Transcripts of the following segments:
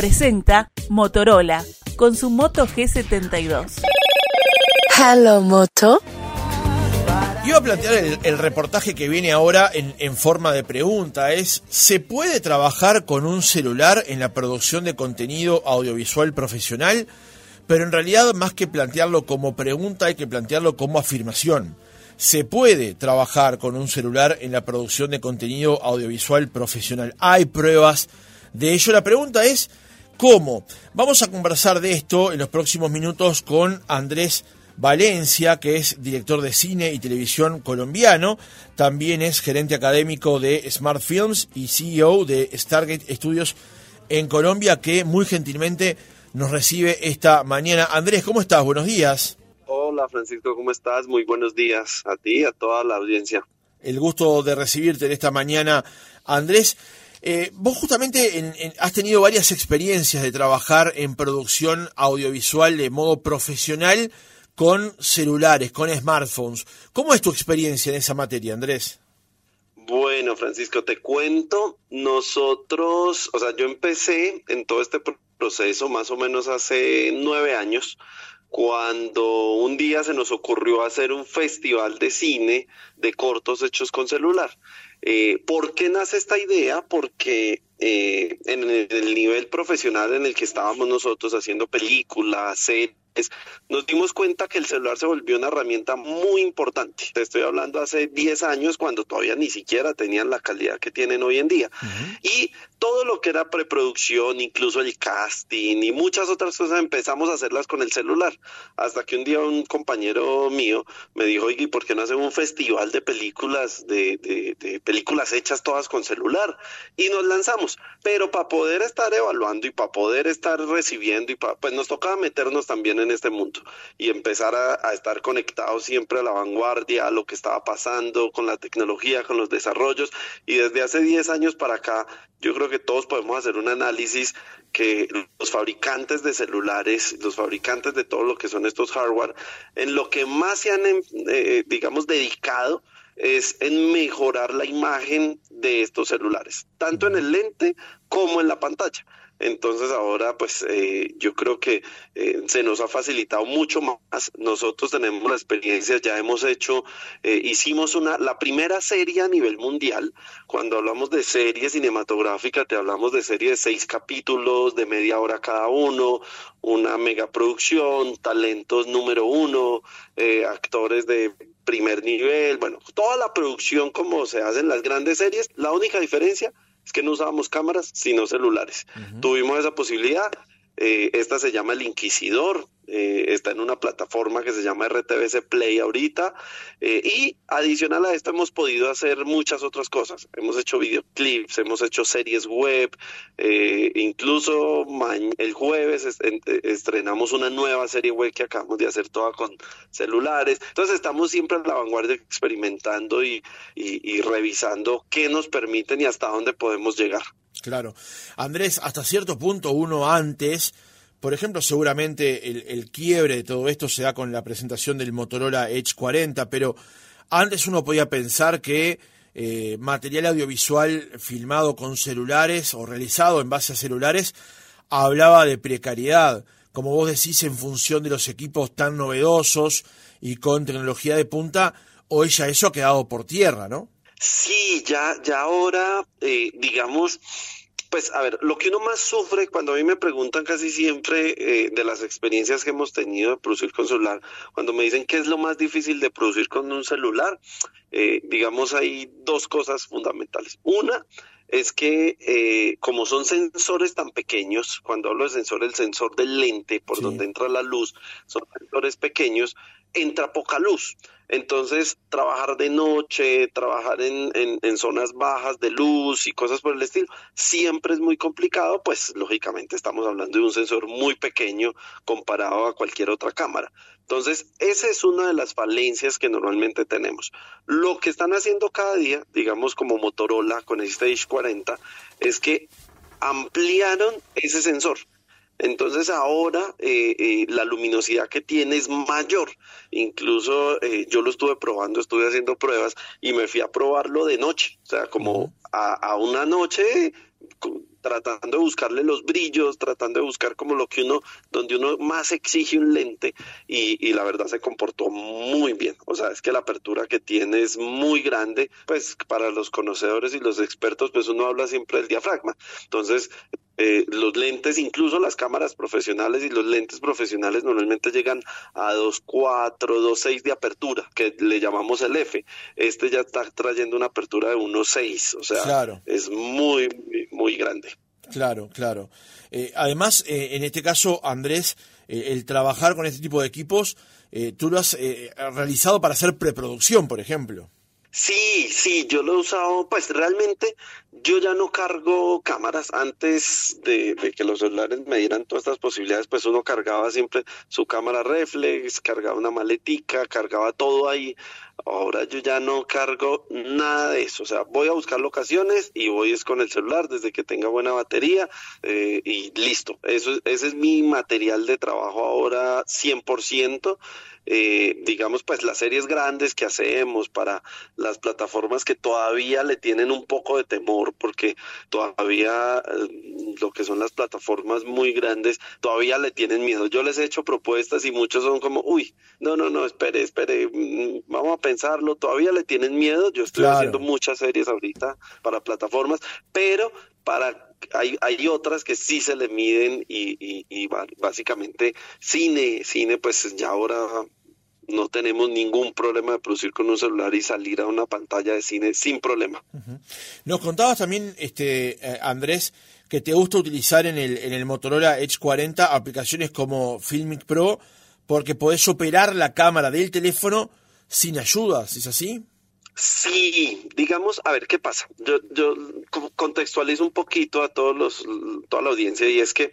presenta Motorola con su Moto G72. Hello Moto. Iba a plantear el, el reportaje que viene ahora en, en forma de pregunta. Es, ¿se puede trabajar con un celular en la producción de contenido audiovisual profesional? Pero en realidad, más que plantearlo como pregunta, hay que plantearlo como afirmación. ¿Se puede trabajar con un celular en la producción de contenido audiovisual profesional? Hay pruebas de ello. La pregunta es, ¿cómo? Vamos a conversar de esto en los próximos minutos con Andrés Valencia, que es director de cine y televisión colombiano, también es gerente académico de Smart Films y CEO de Stargate Studios en Colombia, que muy gentilmente nos recibe esta mañana. Andrés, ¿cómo estás? Buenos días. Hola Francisco, ¿cómo estás? Muy buenos días a ti y a toda la audiencia. El gusto de recibirte en esta mañana, Andrés. Eh, vos justamente en, en, has tenido varias experiencias de trabajar en producción audiovisual de modo profesional con celulares, con smartphones. ¿Cómo es tu experiencia en esa materia, Andrés? Bueno, Francisco, te cuento, nosotros, o sea, yo empecé en todo este proceso más o menos hace nueve años, cuando un día se nos ocurrió hacer un festival de cine de cortos hechos con celular. Eh, ¿Por qué nace esta idea? Porque eh, en el nivel profesional en el que estábamos nosotros haciendo películas, series, nos dimos cuenta que el celular se volvió una herramienta muy importante. Te estoy hablando hace 10 años cuando todavía ni siquiera tenían la calidad que tienen hoy en día. Uh -huh. Y todo lo que era preproducción, incluso el casting y muchas otras cosas empezamos a hacerlas con el celular. Hasta que un día un compañero mío me dijo, oye, ¿por qué no hacemos un festival de películas, de, de, de películas hechas todas con celular? Y nos lanzamos. Pero para poder estar evaluando y para poder estar recibiendo, y pa, pues nos tocaba meternos también en este mundo y empezar a, estar conectados siempre a la vanguardia, a lo que estaba pasando con la tecnología, con los desarrollos. Y desde hace 10 años para acá, yo creo que todos podemos hacer un análisis que los fabricantes de celulares, los fabricantes de todo lo que son estos hardware, en lo que más se han, eh, digamos, dedicado es en mejorar la imagen de estos celulares, tanto en el lente como en la pantalla. Entonces ahora pues eh, yo creo que eh, se nos ha facilitado mucho más. Nosotros tenemos la experiencia, ya hemos hecho, eh, hicimos una, la primera serie a nivel mundial. Cuando hablamos de serie cinematográfica, te hablamos de serie de seis capítulos, de media hora cada uno, una megaproducción, talentos número uno, actores de primer nivel, bueno, toda la producción como se hace en las grandes series. La única diferencia es que no usábamos cámaras, sino celulares. Uh -huh. Tuvimos esa posibilidad. Eh, esta se llama El Inquisidor. Eh, está en una plataforma que se llama RTBC Play ahorita. Eh, y adicional a esto hemos podido hacer muchas otras cosas. Hemos hecho videoclips, hemos hecho series web. Eh, incluso el jueves est estrenamos una nueva serie web que acabamos de hacer toda con celulares. Entonces estamos siempre en la vanguardia experimentando y, y revisando qué nos permiten y hasta dónde podemos llegar. Claro. Andrés, hasta cierto punto uno antes por ejemplo, seguramente el, quiebre de todo esto se da con la presentación del Motorola Edge 40, pero antes uno podía pensar que eh, material audiovisual filmado con celulares o realizado en base a celulares hablaba de precariedad, como vos decís, en función de los equipos tan novedosos y con tecnología de punta, hoy ya eso ha quedado por tierra, ¿no? Sí, ya, ya ahora, eh, digamos, pues a ver, lo que uno más sufre cuando a mí me preguntan casi siempre eh, de las experiencias que hemos tenido de producir con celular, cuando me dicen qué es lo más difícil de producir con un celular, eh, digamos hay dos cosas fundamentales. Una es que eh, como son sensores tan pequeños, cuando hablo de sensor, el sensor del lente por sí. donde entra la luz, son sensores pequeños, entra poca luz. Entonces, trabajar de noche, trabajar en, en, zonas bajas de luz y cosas por el estilo, siempre es muy complicado, pues lógicamente estamos hablando de un sensor muy pequeño comparado a cualquier otra cámara. Entonces, esa es una de las falencias que normalmente tenemos. Lo que están haciendo cada día, digamos como Motorola con este Stage 40, es que ampliaron ese sensor. Entonces ahora eh, eh, la luminosidad que tiene es mayor. Incluso eh, yo lo estuve probando, estuve haciendo pruebas y me fui a probarlo de noche. O sea, como a, a una noche tratando de buscarle los brillos, tratando de buscar como lo que uno, donde uno más exige un lente y, y la verdad se comportó muy bien. O sea, es que la apertura que tiene es muy grande, pues para los conocedores y los expertos, pues uno habla siempre del diafragma. Entonces, eh, los lentes, incluso las cámaras profesionales y los lentes profesionales normalmente llegan a 2.4, 2.6 de apertura, que le llamamos el F. Este ya está trayendo una apertura de 1.6, o sea, es muy, muy, grande. Claro, claro. Eh, además, eh, en este caso, Andrés, el trabajar con este tipo de equipos, tú lo has realizado para hacer preproducción, por ejemplo. Sí, sí, yo lo he usado, pues realmente yo ya no cargo cámaras. Antes de, que los celulares me dieran todas estas posibilidades, pues uno cargaba siempre su cámara reflex, cargaba una maletica, cargaba todo ahí. Ahora yo ya no cargo nada de eso. O sea, voy a buscar locaciones y voy es con el celular desde que tenga buena batería eh, y listo. Eso, ese es mi material de trabajo ahora 100%. Eh, digamos, pues las series grandes que hacemos para las plataformas que todavía le tienen un poco de temor, porque todavía eh, lo que son las plataformas muy grandes, todavía le tienen miedo. Yo les he hecho propuestas y muchos son como, uy, no, no, no, espere, espere, mm, vamos a pensarlo, todavía le tienen miedo. Yo estoy haciendo muchas series ahorita para plataformas, pero para hay, hay otras que sí se le miden y, y, y básicamente cine, cine pues ya ahora no tenemos ningún problema de producir con un celular y salir a una pantalla de cine sin problema. Nos contabas también, este eh, Andrés, que te gusta utilizar en el, en el Motorola Edge 40 aplicaciones como Filmic Pro porque podés operar la cámara del teléfono sin ayudas, ¿es así? Sí, digamos, a ver qué pasa. Yo, yo contextualizo un poquito a todos los, toda la audiencia y es que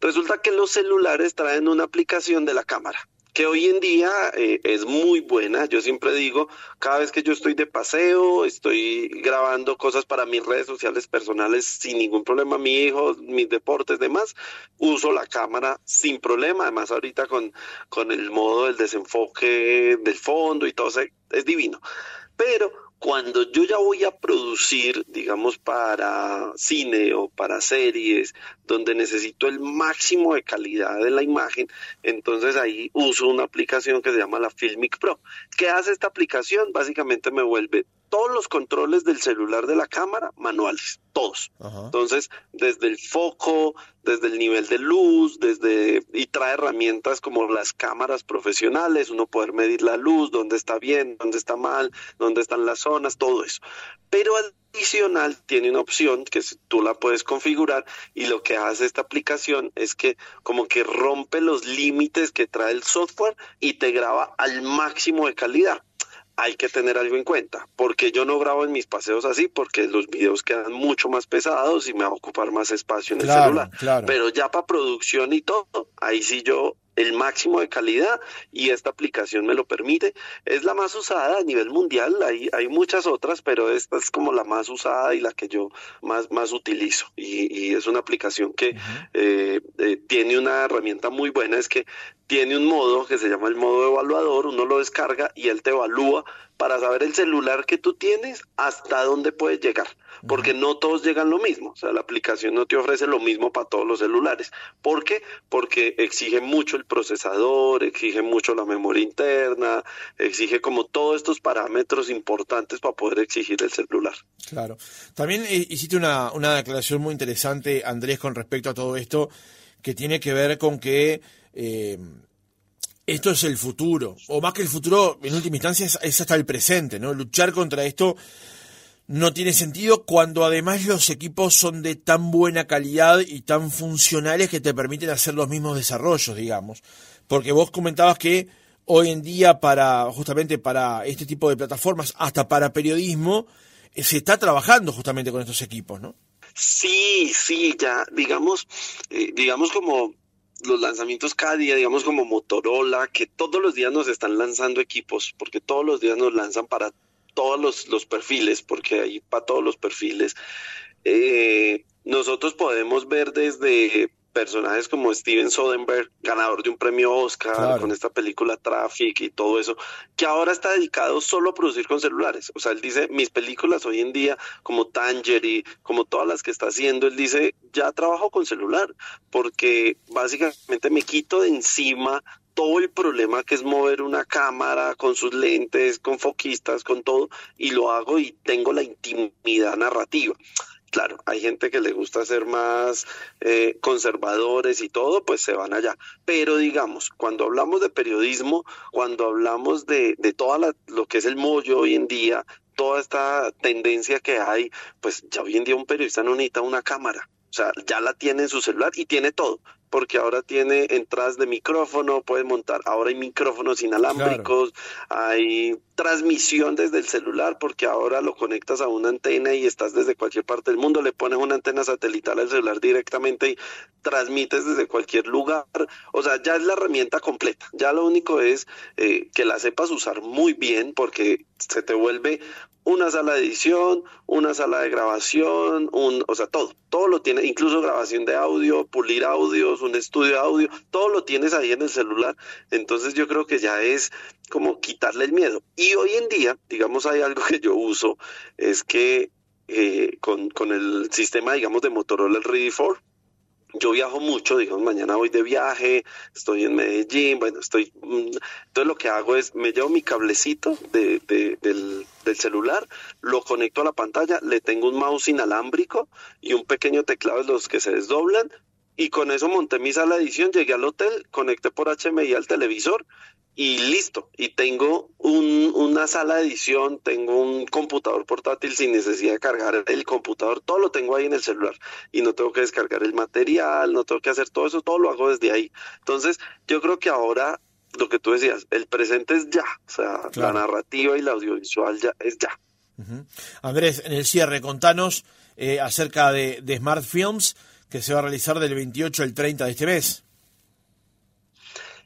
resulta que los celulares traen una aplicación de la cámara que hoy en día eh, es muy buena. Yo siempre digo, cada vez que yo estoy de paseo, estoy grabando cosas para mis redes sociales personales sin ningún problema, mi hijo, mis deportes, demás, uso la cámara sin problema. Además, ahorita con, con el modo del desenfoque del fondo y todo, es divino. Pero cuando yo ya voy a producir, digamos, para cine o para series, donde necesito el máximo de calidad de la imagen, entonces ahí uso una aplicación que se llama la Filmic Pro. ¿Qué hace esta aplicación? Básicamente me vuelve todos los controles del celular de la cámara manuales, todos. Entonces, desde el foco, desde el nivel de luz, desde y trae herramientas como las cámaras profesionales, uno poder medir la luz, dónde está bien, dónde está mal, dónde están las zonas, todo eso. Pero adicional tiene una opción que tú la puedes configurar y lo que hace esta aplicación es que como que rompe los límites que trae el software y te graba al máximo de calidad hay que tener algo en cuenta, porque yo no grabo en mis paseos así, porque los videos quedan mucho más pesados y me va a ocupar más espacio en el celular. Pero ya para producción y todo, ahí sí yo el máximo de calidad y esta aplicación me lo permite. Es la más usada a nivel mundial, hay, hay muchas otras, pero esta es como la más usada y la que yo más, más utilizo. Y, es una aplicación que eh, eh, tiene una herramienta muy buena, es que tiene un modo que se llama el modo evaluador, uno lo descarga y él te evalúa para saber el celular que tú tienes hasta dónde puedes llegar, porque no todos llegan lo mismo, o sea, la aplicación no te ofrece lo mismo para todos los celulares. ¿Por qué? Porque exige mucho el procesador, exige mucho la memoria interna, exige como todos estos parámetros importantes para poder exigir el celular. Claro. También hiciste una, una declaración muy interesante, Andrés, con respecto a todo esto, que tiene que ver con que... Eh, esto es el futuro, o más que el futuro, en última instancia, es, hasta el presente, ¿no? Luchar contra esto no tiene sentido cuando además los equipos son de tan buena calidad y tan funcionales que te permiten hacer los mismos desarrollos, digamos. Porque vos comentabas que hoy en día para justamente para este tipo de plataformas, hasta para periodismo, eh, se está trabajando justamente con estos equipos, ¿no? Sí, sí, ya digamos, eh, digamos como los lanzamientos cada día, digamos como Motorola, que todos los días nos están lanzando equipos, porque todos los días nos lanzan para todos los, perfiles, porque hay para todos los perfiles. Eh, nosotros podemos ver desde personajes como Steven Soderbergh, ganador de un premio Oscar con esta película Traffic y todo eso, que ahora está dedicado solo a producir con celulares. O sea, él dice, mis películas hoy en día, como Tangerine, como todas las que está haciendo, él dice, ya trabajo con celular, porque básicamente me quito de encima todo el problema que es mover una cámara con sus lentes, con foquistas, con todo, y lo hago y tengo la intimidad narrativa. Claro, hay gente que le gusta ser más eh, conservadores y todo, pues se van allá. Pero digamos, cuando hablamos de periodismo, cuando hablamos de, de todo lo que es el mollo hoy en día, toda esta tendencia que hay, pues ya hoy en día un periodista no necesita una cámara. O sea, ya la tiene en su celular y tiene todo porque ahora tiene entradas de micrófono, puede montar, ahora hay micrófonos inalámbricos, hay transmisión desde el celular, porque ahora lo conectas a una antena y estás desde cualquier parte del mundo, le pones una antena satelital al celular directamente y transmites desde cualquier lugar, o sea, ya es la herramienta completa, ya lo único es eh, que la sepas usar muy bien, porque se te vuelve una sala de edición, una sala de grabación, un, o sea, todo, todo lo tiene, incluso grabación de audio, pulir audios, un estudio de audio, todo lo tienes ahí en el celular. Entonces yo creo que ya es como quitarle el miedo. Y hoy en día, digamos, hay algo que yo uso, es que eh, con, con, el sistema, digamos, de Motorola, el Ready 4, yo viajo mucho, digamos, mañana voy de viaje, estoy en Medellín, bueno, estoy... Mm, entonces lo que hago es, me llevo mi cablecito de, del, celular, lo conecto a la pantalla, le tengo un mouse inalámbrico y un pequeño teclado los que se desdoblan, y con eso monté mi sala de edición, llegué al hotel, conecté por HMI al televisor y listo. Y tengo un, una sala de edición, tengo un computador portátil sin necesidad de cargar el computador, todo lo tengo ahí en el celular y no tengo que descargar el material, no tengo que hacer todo eso, todo lo hago desde ahí. Entonces, yo creo que ahora lo que tú decías, el presente es ya, o sea, la narrativa y la audiovisual ya es ya. Andrés, en el cierre, contanos eh, acerca de, de Smart Films que se va a realizar del 28 al 30 de este mes.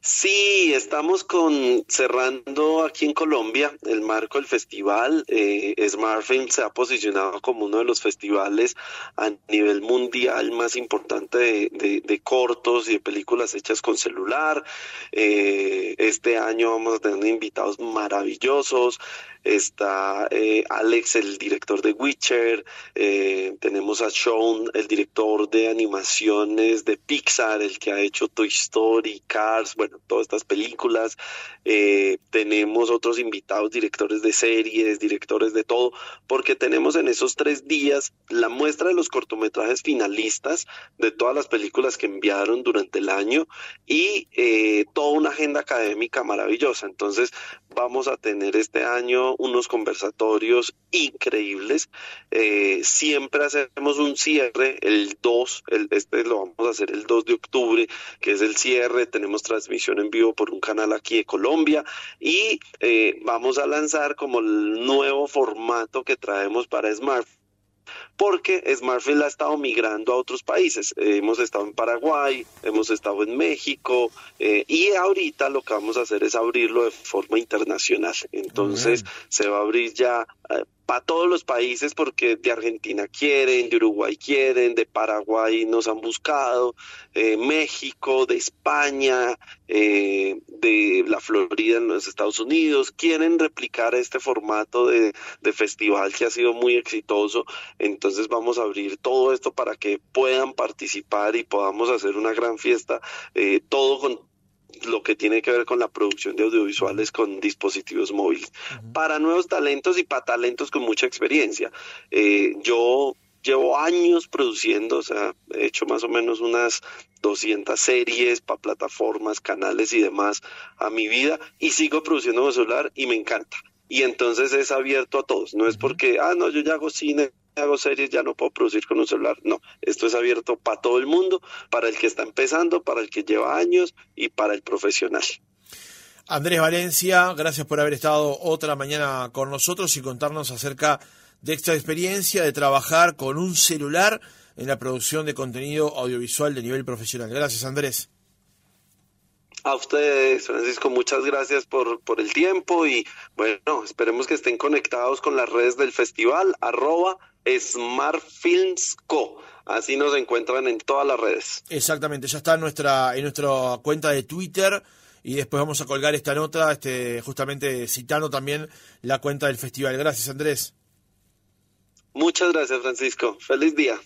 Sí, estamos con cerrando aquí en Colombia el marco del festival. Eh, Smartfilm se ha posicionado como uno de los festivales a nivel mundial más importante de, cortos y de películas hechas con celular. Eh, este año vamos a tener invitados maravillosos está eh, Alex, el director de Witcher, eh, tenemos a Sean, el director de animaciones de Pixar, el que ha hecho Toy Story, Cars, bueno, todas estas películas, eh, tenemos otros invitados, directores de series, directores de todo, porque tenemos en esos tres días la muestra de los cortometrajes finalistas de todas las películas que enviaron durante el año y toda una agenda académica maravillosa. Entonces, vamos a tener este año unos conversatorios increíbles. Eh, siempre hacemos un cierre el 2, el, este lo vamos a hacer el 2 de octubre, que es el cierre. Tenemos transmisión en vivo por un canal aquí de Colombia y eh, vamos a lanzar como el nuevo formato que traemos para Smart porque Smartfield ha estado migrando a otros países. Eh, hemos estado en Paraguay, hemos estado en México eh, y ahorita lo que vamos a hacer es abrirlo de forma internacional. Entonces se va a abrir ya eh, para todos los países porque de Argentina quieren, de Uruguay quieren, de Paraguay nos han buscado, eh, México, de España, eh, de la Florida en los Estados Unidos, quieren replicar este formato de, festival que ha sido muy exitoso. Entonces vamos a abrir todo esto para que puedan participar y podamos hacer una gran fiesta, eh, todo con lo que tiene que ver con la producción de audiovisuales con dispositivos móviles. Para nuevos talentos y para talentos con mucha experiencia. Eh, yo llevo años produciendo, o sea, he hecho más o menos unas 200 series para plataformas, canales y demás a mi vida y sigo produciendo con celular y me encanta. Y entonces es abierto a todos, no es porque, ah, no, yo ya hago cine, hago series, ya no puedo producir con un celular. No, esto es abierto para todo el mundo, para el que está empezando, para el que lleva años y para el profesional. Andrés Valencia, gracias por haber estado otra mañana con nosotros y contarnos acerca de esta experiencia de trabajar con un celular en la producción de contenido audiovisual de nivel profesional. Gracias, Andrés. A ustedes, Francisco, muchas gracias por, por el tiempo y bueno, esperemos que estén conectados con las redes del festival, arroba Smart Films Co. Así nos encuentran en todas las redes. Exactamente, ya está en nuestra, en nuestra cuenta de Twitter y después vamos a colgar esta nota, este, justamente citando también la cuenta del festival. Gracias, Andrés. Muchas gracias, Francisco. Feliz día.